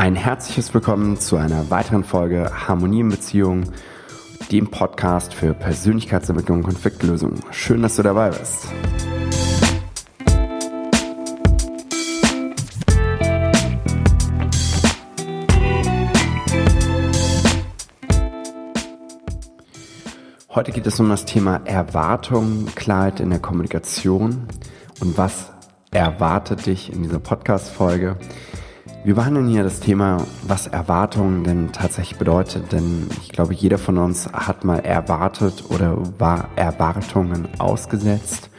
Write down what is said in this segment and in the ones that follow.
Ein herzliches Willkommen zu einer weiteren Folge Harmonie in Beziehungen, dem Podcast für Persönlichkeitsentwicklung und Konfliktlösung. Schön, dass du dabei bist. Heute geht es um das Thema Erwartung, Klarheit in der Kommunikation und was erwartet dich in dieser Podcast-Folge. Wir behandeln hier das Thema, was Erwartung denn tatsächlich bedeutet, denn ich glaube, jeder von uns hat mal erwartet oder war Erwartungen ausgesetzt.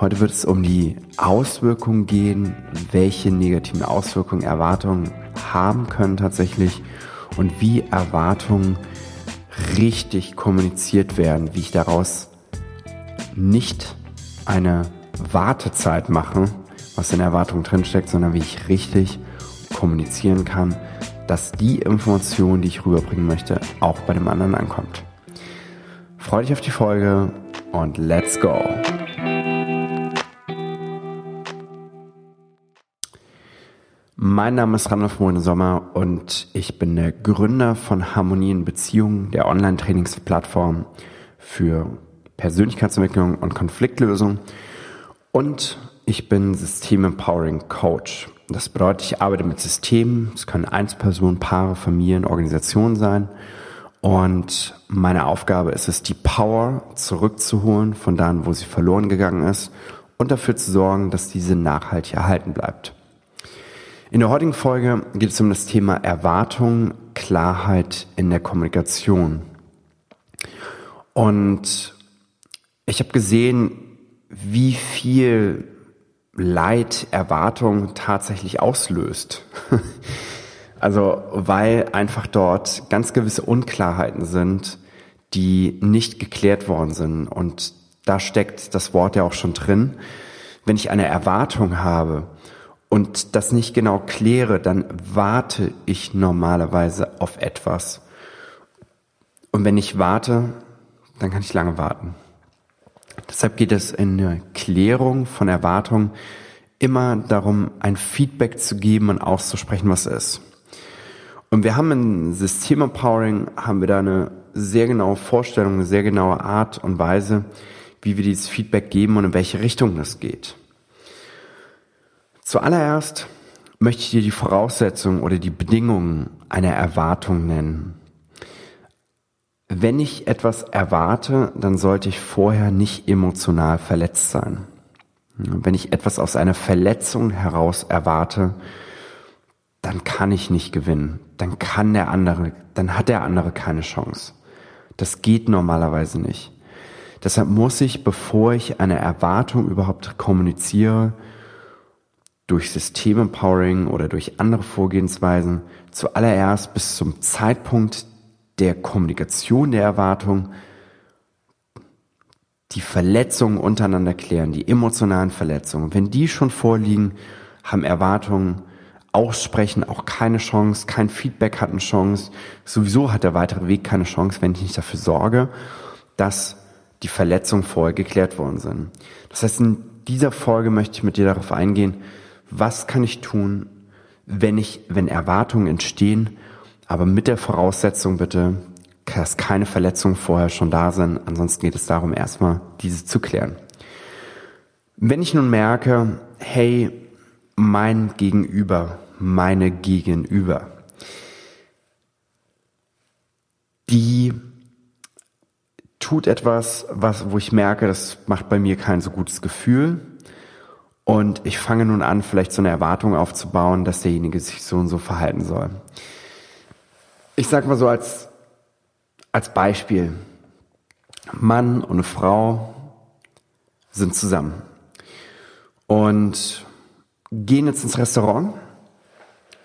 Heute wird es um die Auswirkungen gehen, welche negativen Auswirkungen Erwartungen haben können tatsächlich und wie Erwartungen richtig kommuniziert werden, wie ich daraus nicht eine Wartezeit mache, was in Erwartung drinsteckt, sondern wie ich richtig kommunizieren kann, dass die Information, die ich rüberbringen möchte, auch bei dem anderen ankommt. Freue dich auf die Folge und let's go! Mein Name ist Randolph Mohne Sommer und ich bin der Gründer von Harmonie in Beziehungen, der Online-Trainingsplattform für Persönlichkeitsentwicklung und Konfliktlösung. Und ich bin System Empowering Coach. Das bedeutet, ich arbeite mit Systemen. Es können Einzelpersonen, Paare, Familien, Organisationen sein. Und meine Aufgabe ist es, die Power zurückzuholen von da, wo sie verloren gegangen ist und dafür zu sorgen, dass diese nachhaltig erhalten bleibt. In der heutigen Folge geht es um das Thema Erwartung, Klarheit in der Kommunikation. Und ich habe gesehen, wie viel Leid Erwartung tatsächlich auslöst. also weil einfach dort ganz gewisse Unklarheiten sind, die nicht geklärt worden sind. Und da steckt das Wort ja auch schon drin. Wenn ich eine Erwartung habe, und das nicht genau kläre, dann warte ich normalerweise auf etwas. Und wenn ich warte, dann kann ich lange warten. Deshalb geht es in der Klärung von Erwartungen immer darum, ein Feedback zu geben und auszusprechen, was ist. Und wir haben in System Empowering haben wir da eine sehr genaue Vorstellung, eine sehr genaue Art und Weise, wie wir dieses Feedback geben und in welche Richtung das geht. Zuallererst möchte ich dir die Voraussetzungen oder die Bedingungen einer Erwartung nennen. Wenn ich etwas erwarte, dann sollte ich vorher nicht emotional verletzt sein. Wenn ich etwas aus einer Verletzung heraus erwarte, dann kann ich nicht gewinnen. Dann kann der andere, dann hat der andere keine Chance. Das geht normalerweise nicht. Deshalb muss ich, bevor ich eine Erwartung überhaupt kommuniziere, durch Systemempowering oder durch andere Vorgehensweisen zuallererst bis zum Zeitpunkt der Kommunikation der Erwartung die Verletzungen untereinander klären, die emotionalen Verletzungen. Wenn die schon vorliegen, haben Erwartungen aussprechen auch keine Chance, kein Feedback hat eine Chance. Sowieso hat der weitere Weg keine Chance, wenn ich nicht dafür sorge, dass die Verletzungen vorher geklärt worden sind. Das heißt, in dieser Folge möchte ich mit dir darauf eingehen, was kann ich tun, wenn ich, wenn Erwartungen entstehen, aber mit der Voraussetzung bitte, dass keine Verletzungen vorher schon da sind. Ansonsten geht es darum, erstmal diese zu klären. Wenn ich nun merke, hey, mein Gegenüber, meine Gegenüber, die tut etwas, was, wo ich merke, das macht bei mir kein so gutes Gefühl, und ich fange nun an, vielleicht so eine Erwartung aufzubauen, dass derjenige sich so und so verhalten soll. Ich sage mal so als, als Beispiel. Mann und Frau sind zusammen und gehen jetzt ins Restaurant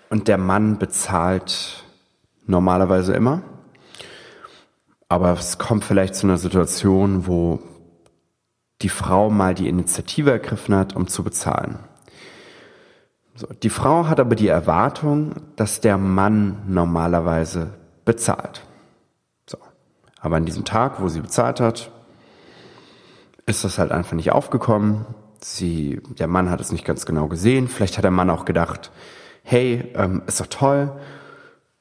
und der Mann bezahlt normalerweise immer. Aber es kommt vielleicht zu einer Situation, wo die Frau mal die Initiative ergriffen hat, um zu bezahlen. So, die Frau hat aber die Erwartung, dass der Mann normalerweise bezahlt. So. Aber an diesem Tag, wo sie bezahlt hat, ist das halt einfach nicht aufgekommen. Sie, der Mann hat es nicht ganz genau gesehen. Vielleicht hat der Mann auch gedacht, hey, ähm, ist doch toll,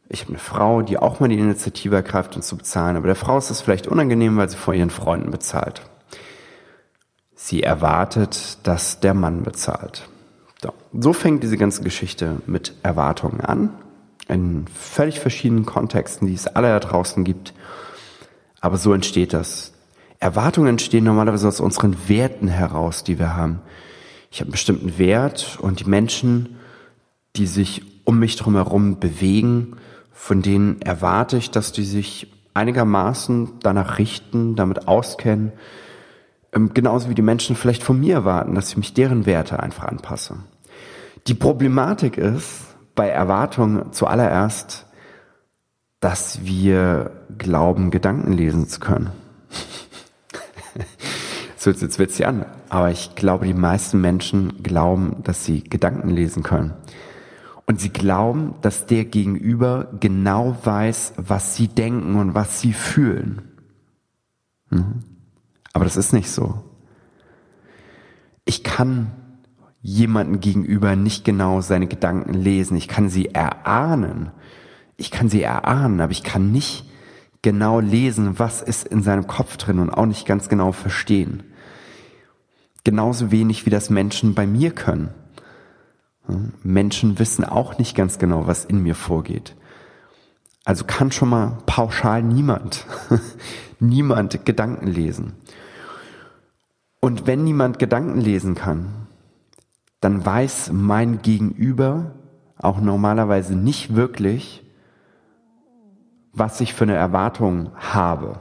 ich habe eine Frau, die auch mal die Initiative ergreift, uns zu bezahlen, aber der Frau ist es vielleicht unangenehm, weil sie vor ihren Freunden bezahlt. Sie erwartet, dass der Mann bezahlt. So, fängt diese ganze Geschichte mit Erwartungen an, in völlig verschiedenen Kontexten, die es alle da draußen gibt. Aber so entsteht das. Erwartungen entstehen normalerweise aus unseren Werten heraus, die wir haben. Ich habe einen bestimmten Wert und die Menschen, die sich um mich herum bewegen, von denen erwarte ich, dass die sich einigermaßen danach richten, damit auskennen, ähm, genauso wie die Menschen vielleicht von mir erwarten, dass ich mich deren Werte einfach anpasse. Die Problematik ist bei Erwartungen zuallererst, dass wir glauben, Gedanken lesen zu können. so hört jetzt witzig an, aber ich glaube, die meisten Menschen glauben, dass sie Gedanken lesen können. Und sie glauben, dass der Gegenüber genau weiß, was sie denken und was sie fühlen. Mhm. Aber das ist nicht so. Ich kann jemanden gegenüber nicht genau seine Gedanken lesen. Ich kann sie erahnen. Ich kann sie erahnen, aber ich kann nicht genau lesen, was ist in seinem Kopf drin und auch nicht ganz genau verstehen. Genauso wenig wie das Menschen bei mir können. Menschen wissen auch nicht ganz genau, was in mir vorgeht. Also kann schon mal pauschal niemand, niemand Gedanken lesen. Und wenn niemand Gedanken lesen kann, dann weiß mein Gegenüber auch normalerweise nicht wirklich, was ich für eine Erwartung habe.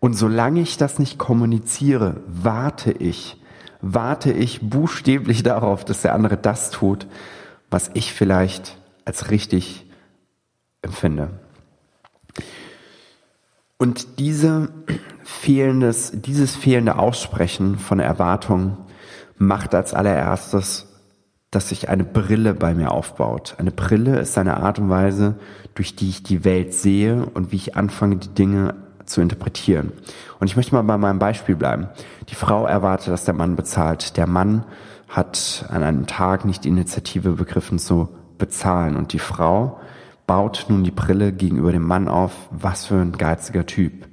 Und solange ich das nicht kommuniziere, warte ich, warte ich buchstäblich darauf, dass der andere das tut, was ich vielleicht als richtig empfinde. Und diese dieses fehlende Aussprechen von Erwartungen macht als allererstes, dass sich eine Brille bei mir aufbaut. Eine Brille ist eine Art und Weise, durch die ich die Welt sehe und wie ich anfange, die Dinge zu interpretieren. Und ich möchte mal bei meinem Beispiel bleiben. Die Frau erwartet, dass der Mann bezahlt. Der Mann hat an einem Tag nicht die Initiative begriffen zu bezahlen. Und die Frau baut nun die Brille gegenüber dem Mann auf, was für ein geiziger Typ.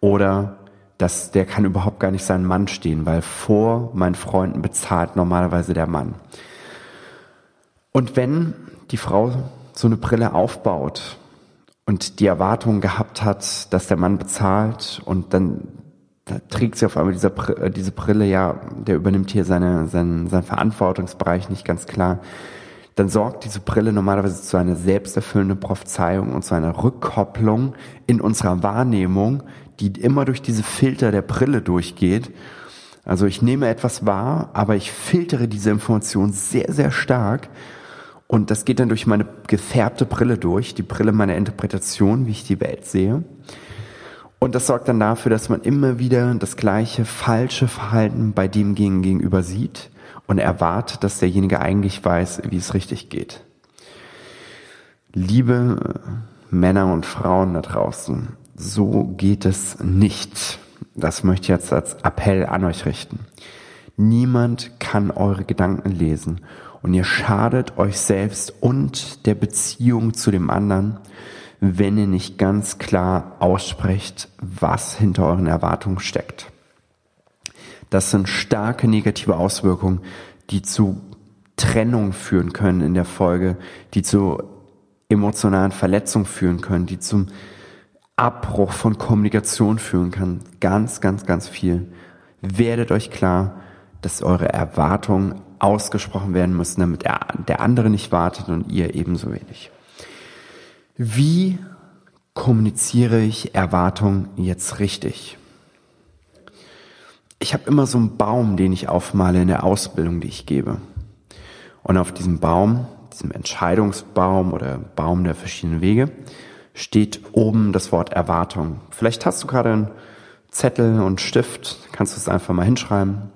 Oder dass der kann überhaupt gar nicht seinen Mann stehen, weil vor meinen Freunden bezahlt normalerweise der Mann. Und wenn die Frau so eine Brille aufbaut und die Erwartung gehabt hat, dass der Mann bezahlt und dann da trägt sie auf einmal diese, äh, diese Brille, ja, der übernimmt hier seine, seinen, seinen Verantwortungsbereich nicht ganz klar, dann sorgt diese Brille normalerweise zu einer selbsterfüllenden Prophezeiung und zu einer Rückkopplung in unserer Wahrnehmung, die immer durch diese Filter der Brille durchgeht. Also ich nehme etwas wahr, aber ich filtere diese Information sehr, sehr stark und das geht dann durch meine gefärbte Brille durch, die Brille meiner Interpretation, wie ich die Welt sehe. Und das sorgt dann dafür, dass man immer wieder das gleiche falsche Verhalten bei dem gegenüber sieht und erwartet, dass derjenige eigentlich weiß, wie es richtig geht. Liebe Männer und Frauen da draußen, so geht es nicht. Das möchte ich jetzt als Appell an euch richten. Niemand kann eure Gedanken lesen und ihr schadet euch selbst und der Beziehung zu dem anderen, wenn ihr nicht ganz klar aussprecht, was hinter euren Erwartungen steckt. Das sind starke negative Auswirkungen, die zu Trennung führen können in der Folge, die zu emotionalen Verletzungen führen können, die zum Abbruch von Kommunikation führen kann. Ganz, ganz, ganz viel. Werdet euch klar, dass eure Erwartungen ausgesprochen werden müssen, damit der andere nicht wartet und ihr ebenso wenig. Wie kommuniziere ich Erwartungen jetzt richtig? Ich habe immer so einen Baum, den ich aufmale in der Ausbildung, die ich gebe. Und auf diesem Baum, diesem Entscheidungsbaum oder Baum der verschiedenen Wege, steht oben das Wort Erwartung. Vielleicht hast du gerade einen Zettel und Stift, kannst du es einfach mal hinschreiben.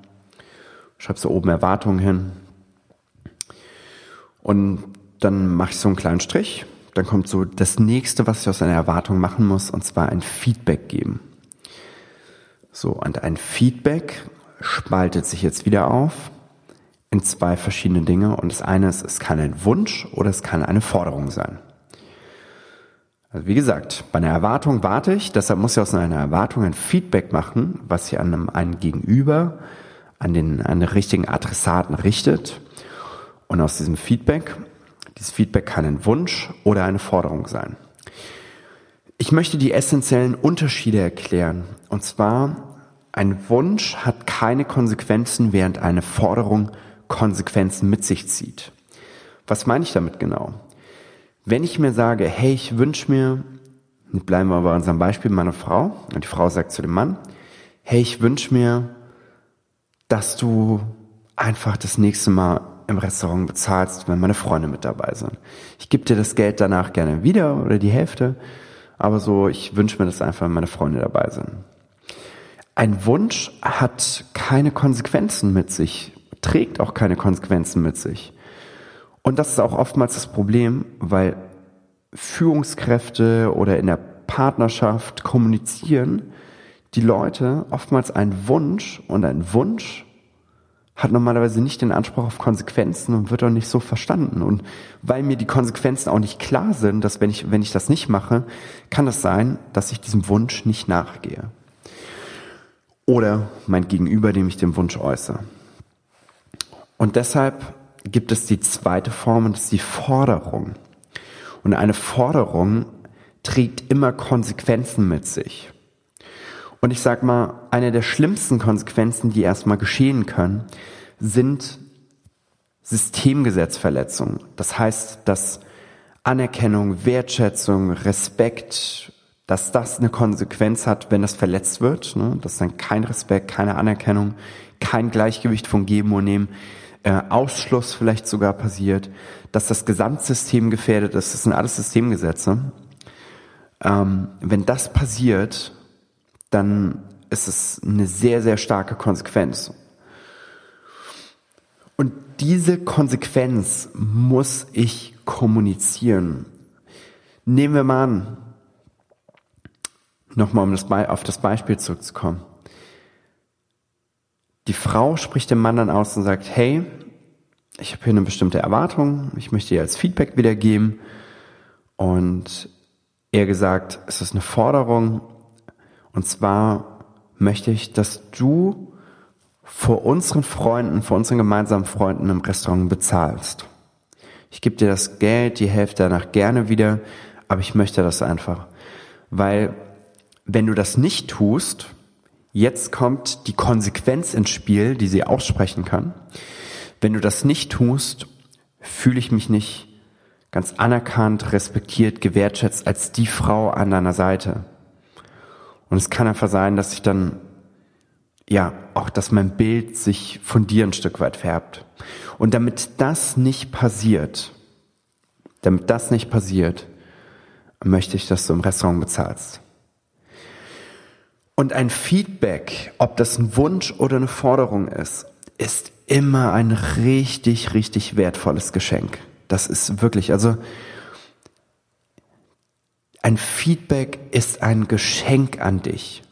Schreibst du oben Erwartungen hin. Und dann mache ich so einen kleinen Strich. Dann kommt so das nächste, was ich aus einer Erwartung machen muss, und zwar ein Feedback geben. So, und ein Feedback spaltet sich jetzt wieder auf in zwei verschiedene Dinge und das eine ist, es kann ein Wunsch oder es kann eine Forderung sein. Also wie gesagt, bei einer Erwartung warte ich, deshalb muss ich aus einer Erwartung ein Feedback machen, was sich an einem, einen Gegenüber, an den, an den richtigen Adressaten richtet. Und aus diesem Feedback, dieses Feedback kann ein Wunsch oder eine Forderung sein. Ich möchte die essentiellen Unterschiede erklären. Und zwar, ein Wunsch hat keine Konsequenzen, während eine Forderung Konsequenzen mit sich zieht. Was meine ich damit genau? Wenn ich mir sage, hey, ich wünsche mir, bleiben wir bei unserem Beispiel, meine Frau, und die Frau sagt zu dem Mann, hey, ich wünsche mir, dass du einfach das nächste Mal im Restaurant bezahlst, wenn meine Freunde mit dabei sind. Ich gebe dir das Geld danach gerne wieder oder die Hälfte, aber so, ich wünsche mir das einfach, wenn meine Freunde dabei sind. Ein Wunsch hat keine Konsequenzen mit sich trägt auch keine Konsequenzen mit sich. Und das ist auch oftmals das Problem, weil Führungskräfte oder in der Partnerschaft kommunizieren die Leute oftmals einen Wunsch und ein Wunsch hat normalerweise nicht den Anspruch auf Konsequenzen und wird auch nicht so verstanden. Und weil mir die Konsequenzen auch nicht klar sind, dass wenn ich, wenn ich das nicht mache, kann es sein, dass ich diesem Wunsch nicht nachgehe. Oder mein Gegenüber, dem ich den Wunsch äußere. Und deshalb gibt es die zweite Form und das ist die Forderung. Und eine Forderung trägt immer Konsequenzen mit sich. Und ich sag mal, eine der schlimmsten Konsequenzen, die erstmal geschehen können, sind Systemgesetzverletzungen. Das heißt, dass Anerkennung, Wertschätzung, Respekt, dass das eine Konsequenz hat, wenn das verletzt wird. Ne? Das ist dann kein Respekt, keine Anerkennung, kein Gleichgewicht von Geben und Nehmen äh, Ausschluss vielleicht sogar passiert, dass das Gesamtsystem gefährdet ist. Das sind alles Systemgesetze. Ähm, wenn das passiert, dann ist es eine sehr, sehr starke Konsequenz. Und diese Konsequenz muss ich kommunizieren. Nehmen wir mal an, nochmal um das auf das Beispiel zurückzukommen. Die Frau spricht dem Mann dann aus und sagt, hey, ich habe hier eine bestimmte Erwartung, ich möchte dir als Feedback wiedergeben. Und er gesagt, es ist eine Forderung. Und zwar möchte ich, dass du vor unseren Freunden, vor unseren gemeinsamen Freunden im Restaurant bezahlst. Ich gebe dir das Geld, die Hälfte danach gerne wieder, aber ich möchte das einfach. Weil wenn du das nicht tust, Jetzt kommt die Konsequenz ins Spiel, die sie aussprechen kann. Wenn du das nicht tust, fühle ich mich nicht ganz anerkannt, respektiert, gewertschätzt als die Frau an deiner Seite. Und es kann einfach sein, dass ich dann, ja, auch, dass mein Bild sich von dir ein Stück weit färbt. Und damit das nicht passiert, damit das nicht passiert, möchte ich, dass du im Restaurant bezahlst. Und ein Feedback, ob das ein Wunsch oder eine Forderung ist, ist immer ein richtig, richtig wertvolles Geschenk. Das ist wirklich, also ein Feedback ist ein Geschenk an dich.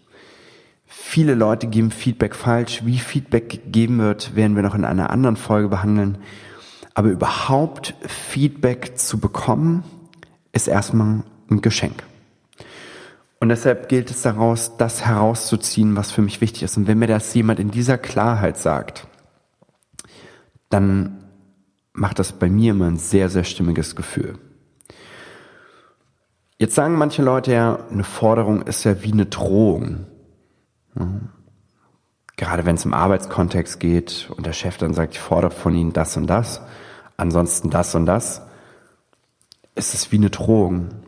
Viele Leute geben Feedback falsch. Wie Feedback gegeben wird, werden wir noch in einer anderen Folge behandeln. Aber überhaupt Feedback zu bekommen, ist erstmal ein Geschenk. Und deshalb gilt es daraus, das herauszuziehen, was für mich wichtig ist. Und wenn mir das jemand in dieser Klarheit sagt, dann macht das bei mir immer ein sehr, sehr stimmiges Gefühl. Jetzt sagen manche Leute ja, eine Forderung ist ja wie eine Drohung. Gerade wenn es im Arbeitskontext geht und der Chef dann sagt, ich fordere von Ihnen das und das, ansonsten das und das, ist es wie eine Drohung.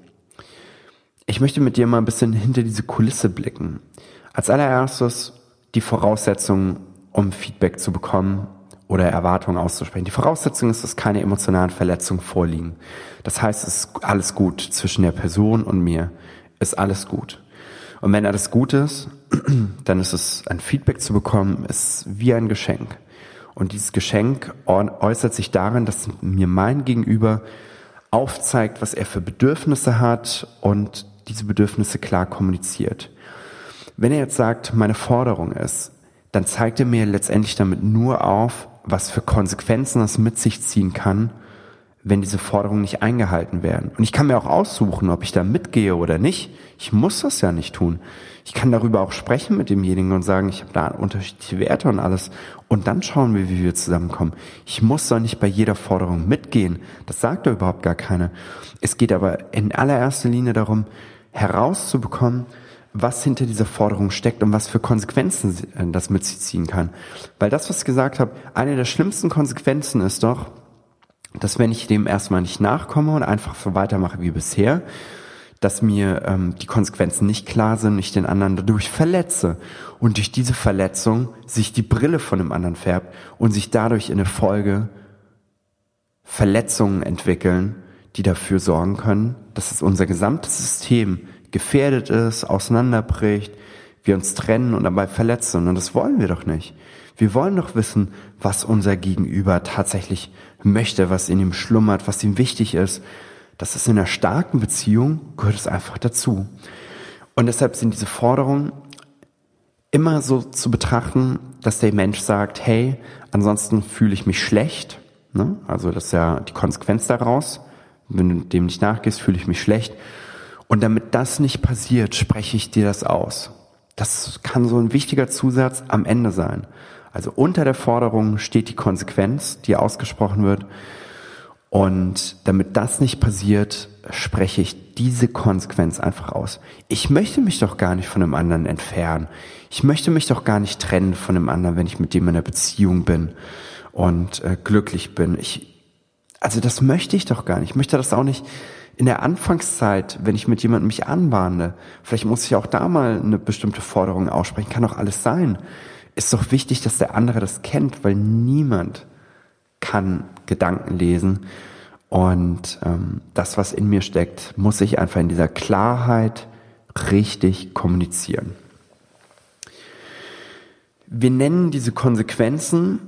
Ich möchte mit dir mal ein bisschen hinter diese Kulisse blicken. Als allererstes die Voraussetzung, um Feedback zu bekommen oder Erwartungen auszusprechen. Die Voraussetzung ist, dass keine emotionalen Verletzungen vorliegen. Das heißt, es ist alles gut zwischen der Person und mir. Ist alles gut. Und wenn alles gut ist, dann ist es ein Feedback zu bekommen, ist wie ein Geschenk. Und dieses Geschenk äußert sich darin, dass mir mein Gegenüber aufzeigt, was er für Bedürfnisse hat und diese Bedürfnisse klar kommuniziert. Wenn er jetzt sagt, meine Forderung ist, dann zeigt er mir letztendlich damit nur auf, was für Konsequenzen das mit sich ziehen kann, wenn diese Forderungen nicht eingehalten werden. Und ich kann mir auch aussuchen, ob ich da mitgehe oder nicht. Ich muss das ja nicht tun. Ich kann darüber auch sprechen mit demjenigen und sagen, ich habe da unterschiedliche Werte und alles. Und dann schauen wir, wie wir zusammenkommen. Ich muss doch nicht bei jeder Forderung mitgehen. Das sagt da überhaupt gar keiner. Es geht aber in allererster Linie darum, herauszubekommen, was hinter dieser Forderung steckt und was für Konsequenzen das mit sich ziehen kann. Weil das, was ich gesagt habe, eine der schlimmsten Konsequenzen ist doch, dass wenn ich dem erstmal nicht nachkomme und einfach so weitermache wie bisher, dass mir ähm, die Konsequenzen nicht klar sind, ich den anderen dadurch verletze und durch diese Verletzung sich die Brille von dem anderen färbt und sich dadurch in der Folge Verletzungen entwickeln, die dafür sorgen können, dass es unser gesamtes System gefährdet ist, auseinanderbricht, wir uns trennen und dabei verletzen. Und das wollen wir doch nicht. Wir wollen doch wissen, was unser Gegenüber tatsächlich möchte, was in ihm schlummert, was ihm wichtig ist. Das ist in einer starken Beziehung, gehört es einfach dazu. Und deshalb sind diese Forderungen immer so zu betrachten, dass der Mensch sagt, hey, ansonsten fühle ich mich schlecht. Ne? Also das ist ja die Konsequenz daraus. Wenn du dem nicht nachgehst, fühle ich mich schlecht. Und damit das nicht passiert, spreche ich dir das aus. Das kann so ein wichtiger Zusatz am Ende sein. Also unter der Forderung steht die Konsequenz, die ausgesprochen wird. Und damit das nicht passiert, spreche ich diese Konsequenz einfach aus. Ich möchte mich doch gar nicht von dem anderen entfernen. Ich möchte mich doch gar nicht trennen von dem anderen, wenn ich mit dem in einer Beziehung bin und äh, glücklich bin. Ich, also das möchte ich doch gar nicht. Ich möchte das auch nicht in der Anfangszeit, wenn ich mit jemandem mich anbahne, vielleicht muss ich auch da mal eine bestimmte Forderung aussprechen, kann doch alles sein. Ist doch wichtig, dass der andere das kennt, weil niemand kann Gedanken lesen. Und ähm, das, was in mir steckt, muss ich einfach in dieser Klarheit richtig kommunizieren. Wir nennen diese Konsequenzen,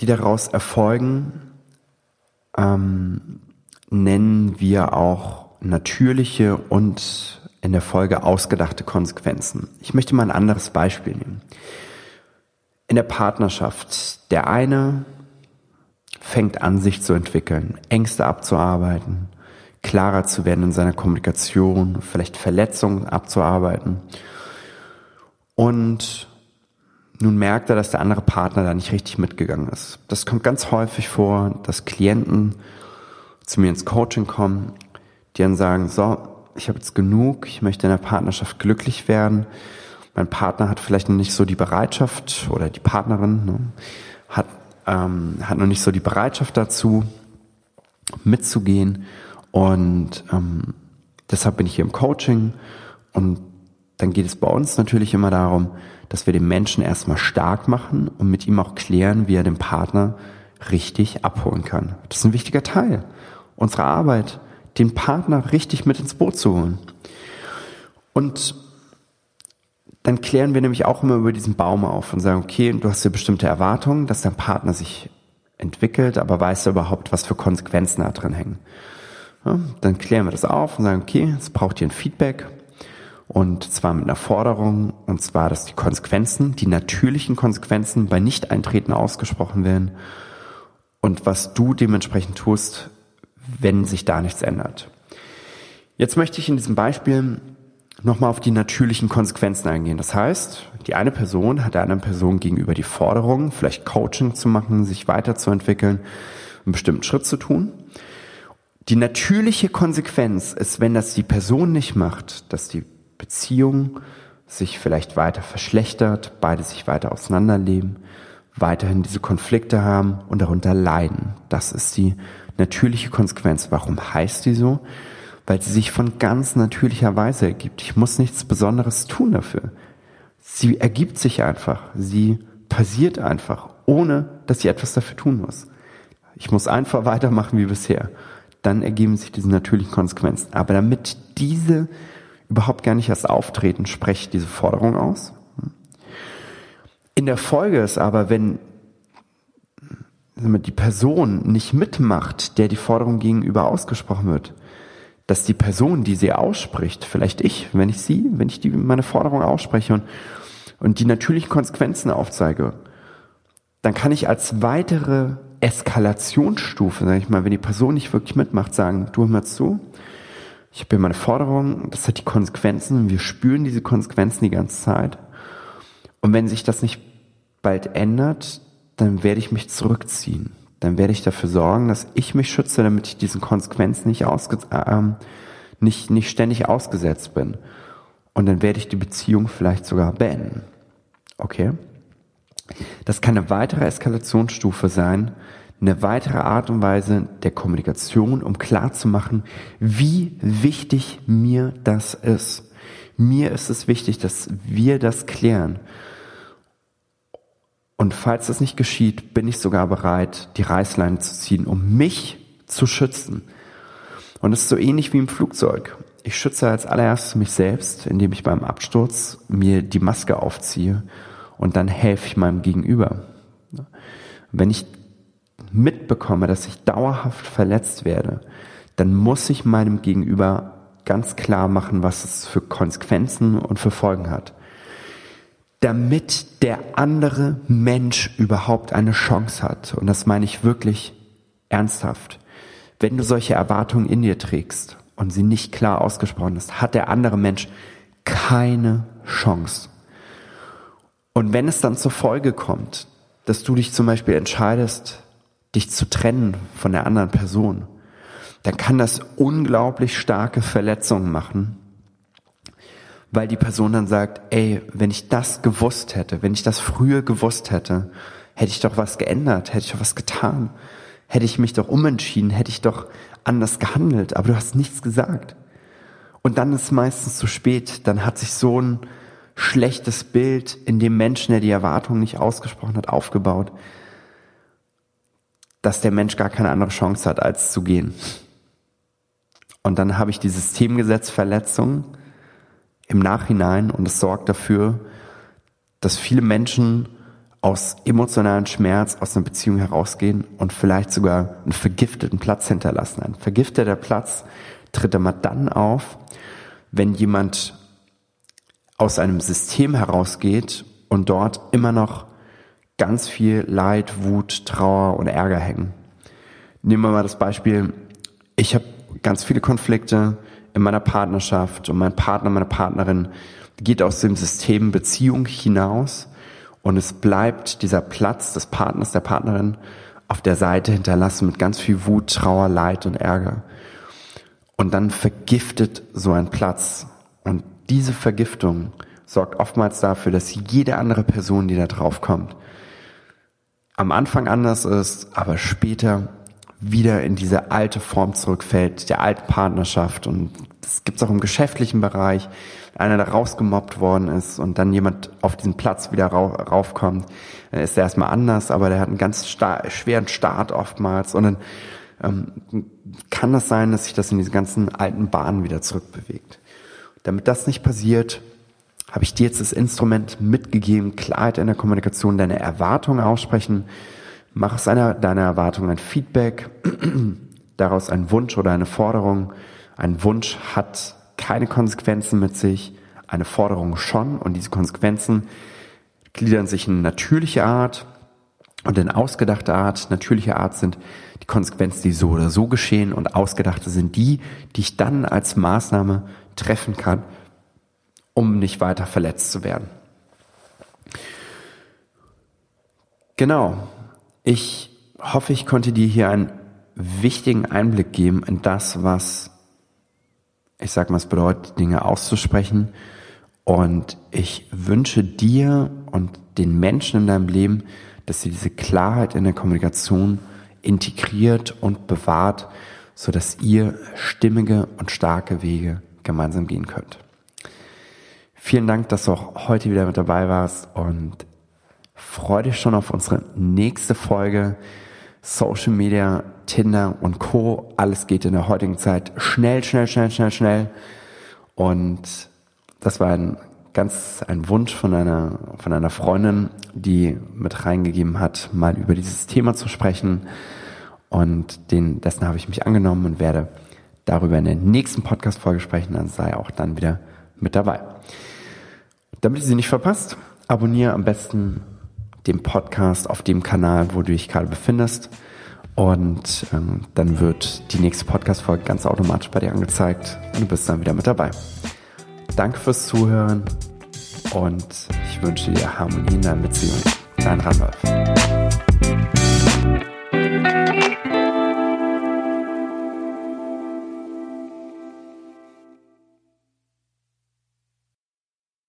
die daraus erfolgen, ähm, nennen wir auch natürliche und in der Folge ausgedachte Konsequenzen. Ich möchte mal ein anderes Beispiel nehmen. In der Partnerschaft, der eine fängt an, sich zu entwickeln, Ängste abzuarbeiten, klarer zu werden in seiner Kommunikation, vielleicht Verletzungen abzuarbeiten. Und nun merkt er, dass der andere Partner da nicht richtig mitgegangen ist. Das kommt ganz häufig vor, dass Klienten zu mir ins Coaching kommen, die dann sagen, so, ich habe jetzt genug, ich möchte in der Partnerschaft glücklich werden. Mein Partner hat vielleicht noch nicht so die Bereitschaft oder die Partnerin ne, hat, ähm, hat noch nicht so die Bereitschaft dazu, mitzugehen. Und ähm, deshalb bin ich hier im Coaching. Und dann geht es bei uns natürlich immer darum, dass wir den Menschen erstmal stark machen und mit ihm auch klären, wie er den Partner richtig abholen kann. Das ist ein wichtiger Teil unserer Arbeit, den Partner richtig mit ins Boot zu holen. Und dann klären wir nämlich auch immer über diesen Baum auf und sagen, okay, du hast ja bestimmte Erwartungen, dass dein Partner sich entwickelt, aber weißt du überhaupt, was für Konsequenzen da drin hängen? Ja, dann klären wir das auf und sagen, okay, es braucht hier ein Feedback und zwar mit einer Forderung und zwar, dass die Konsequenzen, die natürlichen Konsequenzen bei Nicht-Eintreten ausgesprochen werden und was du dementsprechend tust, wenn sich da nichts ändert. Jetzt möchte ich in diesem Beispiel nochmal auf die natürlichen Konsequenzen eingehen. Das heißt, die eine Person hat der anderen Person gegenüber die Forderung, vielleicht Coaching zu machen, sich weiterzuentwickeln, einen bestimmten Schritt zu tun. Die natürliche Konsequenz ist, wenn das die Person nicht macht, dass die Beziehung sich vielleicht weiter verschlechtert, beide sich weiter auseinanderleben, weiterhin diese Konflikte haben und darunter leiden. Das ist die natürliche Konsequenz. Warum heißt die so? Weil sie sich von ganz natürlicher Weise ergibt. Ich muss nichts Besonderes tun dafür. Sie ergibt sich einfach. Sie passiert einfach, ohne dass ich etwas dafür tun muss. Ich muss einfach weitermachen wie bisher. Dann ergeben sich diese natürlichen Konsequenzen. Aber damit diese überhaupt gar nicht erst auftreten, spreche diese Forderung aus. In der Folge ist aber, wenn die Person nicht mitmacht, der die Forderung gegenüber ausgesprochen wird, dass die Person, die sie ausspricht, vielleicht ich, wenn ich sie, wenn ich die, meine Forderung ausspreche und, und die natürlichen Konsequenzen aufzeige, dann kann ich als weitere Eskalationsstufe, sag ich mal, wenn die Person nicht wirklich mitmacht, sagen, du hör mal zu, ich habe hier meine Forderung, das hat die Konsequenzen, wir spüren diese Konsequenzen die ganze Zeit. Und wenn sich das nicht bald ändert, dann werde ich mich zurückziehen. Dann werde ich dafür sorgen, dass ich mich schütze, damit ich diesen Konsequenzen nicht, ausge äh, nicht, nicht ständig ausgesetzt bin. Und dann werde ich die Beziehung vielleicht sogar beenden. Okay? Das kann eine weitere Eskalationsstufe sein, eine weitere Art und Weise der Kommunikation, um klarzumachen, wie wichtig mir das ist. Mir ist es wichtig, dass wir das klären. Und falls das nicht geschieht, bin ich sogar bereit, die Reißleine zu ziehen, um mich zu schützen. Und es ist so ähnlich wie im Flugzeug. Ich schütze als allererstes mich selbst, indem ich beim Absturz mir die Maske aufziehe und dann helfe ich meinem Gegenüber. Wenn ich mitbekomme, dass ich dauerhaft verletzt werde, dann muss ich meinem Gegenüber ganz klar machen, was es für Konsequenzen und für Folgen hat. Damit der andere Mensch überhaupt eine Chance hat. Und das meine ich wirklich ernsthaft. Wenn du solche Erwartungen in dir trägst und sie nicht klar ausgesprochen hast, hat der andere Mensch keine Chance. Und wenn es dann zur Folge kommt, dass du dich zum Beispiel entscheidest, dich zu trennen von der anderen Person, dann kann das unglaublich starke Verletzungen machen, weil die Person dann sagt, ey, wenn ich das gewusst hätte, wenn ich das früher gewusst hätte, hätte ich doch was geändert, hätte ich doch was getan, hätte ich mich doch umentschieden, hätte ich doch anders gehandelt, aber du hast nichts gesagt. Und dann ist meistens zu spät, dann hat sich so ein schlechtes Bild in dem Menschen, der die Erwartung nicht ausgesprochen hat, aufgebaut, dass der Mensch gar keine andere Chance hat, als zu gehen. Und dann habe ich die Systemgesetzverletzung im Nachhinein und es sorgt dafür, dass viele Menschen aus emotionalen Schmerz aus einer Beziehung herausgehen und vielleicht sogar einen vergifteten Platz hinterlassen. Ein vergifteter Platz tritt immer dann auf, wenn jemand aus einem System herausgeht und dort immer noch ganz viel Leid, Wut, Trauer und Ärger hängen. Nehmen wir mal das Beispiel, ich habe ganz viele Konflikte in meiner Partnerschaft und mein Partner, meine Partnerin geht aus dem System Beziehung hinaus und es bleibt dieser Platz des Partners, der Partnerin auf der Seite hinterlassen mit ganz viel Wut, Trauer, Leid und Ärger. Und dann vergiftet so ein Platz. Und diese Vergiftung sorgt oftmals dafür, dass jede andere Person, die da drauf kommt, am Anfang anders ist, aber später wieder in diese alte Form zurückfällt, der alten Partnerschaft. Und das gibt es auch im geschäftlichen Bereich. Einer, der rausgemobbt worden ist und dann jemand auf diesen Platz wieder raufkommt, dann ist er erstmal anders, aber der hat einen ganz schweren Start oftmals. Und dann ähm, kann das sein, dass sich das in diese ganzen alten Bahnen wieder zurückbewegt. Damit das nicht passiert, habe ich dir jetzt das Instrument mitgegeben, Klarheit in der Kommunikation, deine Erwartungen aussprechen. Mach aus einer deiner Erwartungen ein Feedback, daraus ein Wunsch oder eine Forderung. Ein Wunsch hat keine Konsequenzen mit sich, eine Forderung schon und diese Konsequenzen gliedern sich in natürliche Art und in ausgedachte Art. Natürliche Art sind die Konsequenzen, die so oder so geschehen und ausgedachte sind die, die ich dann als Maßnahme treffen kann, um nicht weiter verletzt zu werden. Genau. Ich hoffe, ich konnte dir hier einen wichtigen Einblick geben in das, was ich sag mal, es bedeutet, Dinge auszusprechen. Und ich wünsche dir und den Menschen in deinem Leben, dass sie diese Klarheit in der Kommunikation integriert und bewahrt, so dass ihr stimmige und starke Wege gemeinsam gehen könnt. Vielen Dank, dass du auch heute wieder mit dabei warst und freue dich schon auf unsere nächste Folge. Social Media, Tinder und Co. Alles geht in der heutigen Zeit schnell, schnell, schnell, schnell, schnell. Und das war ein ganz ein Wunsch von einer von einer Freundin, die mit reingegeben hat, mal über dieses Thema zu sprechen. Und den dessen habe ich mich angenommen und werde darüber in der nächsten Podcast-Folge sprechen. Dann sei auch dann wieder mit dabei. Damit ihr sie nicht verpasst, abonniere am besten dem Podcast auf dem Kanal, wo du dich gerade befindest. Und ähm, dann wird die nächste Podcast-Folge ganz automatisch bei dir angezeigt und du bist dann wieder mit dabei. Danke fürs Zuhören und ich wünsche dir Harmonie in deiner Beziehung. Dein Randolph.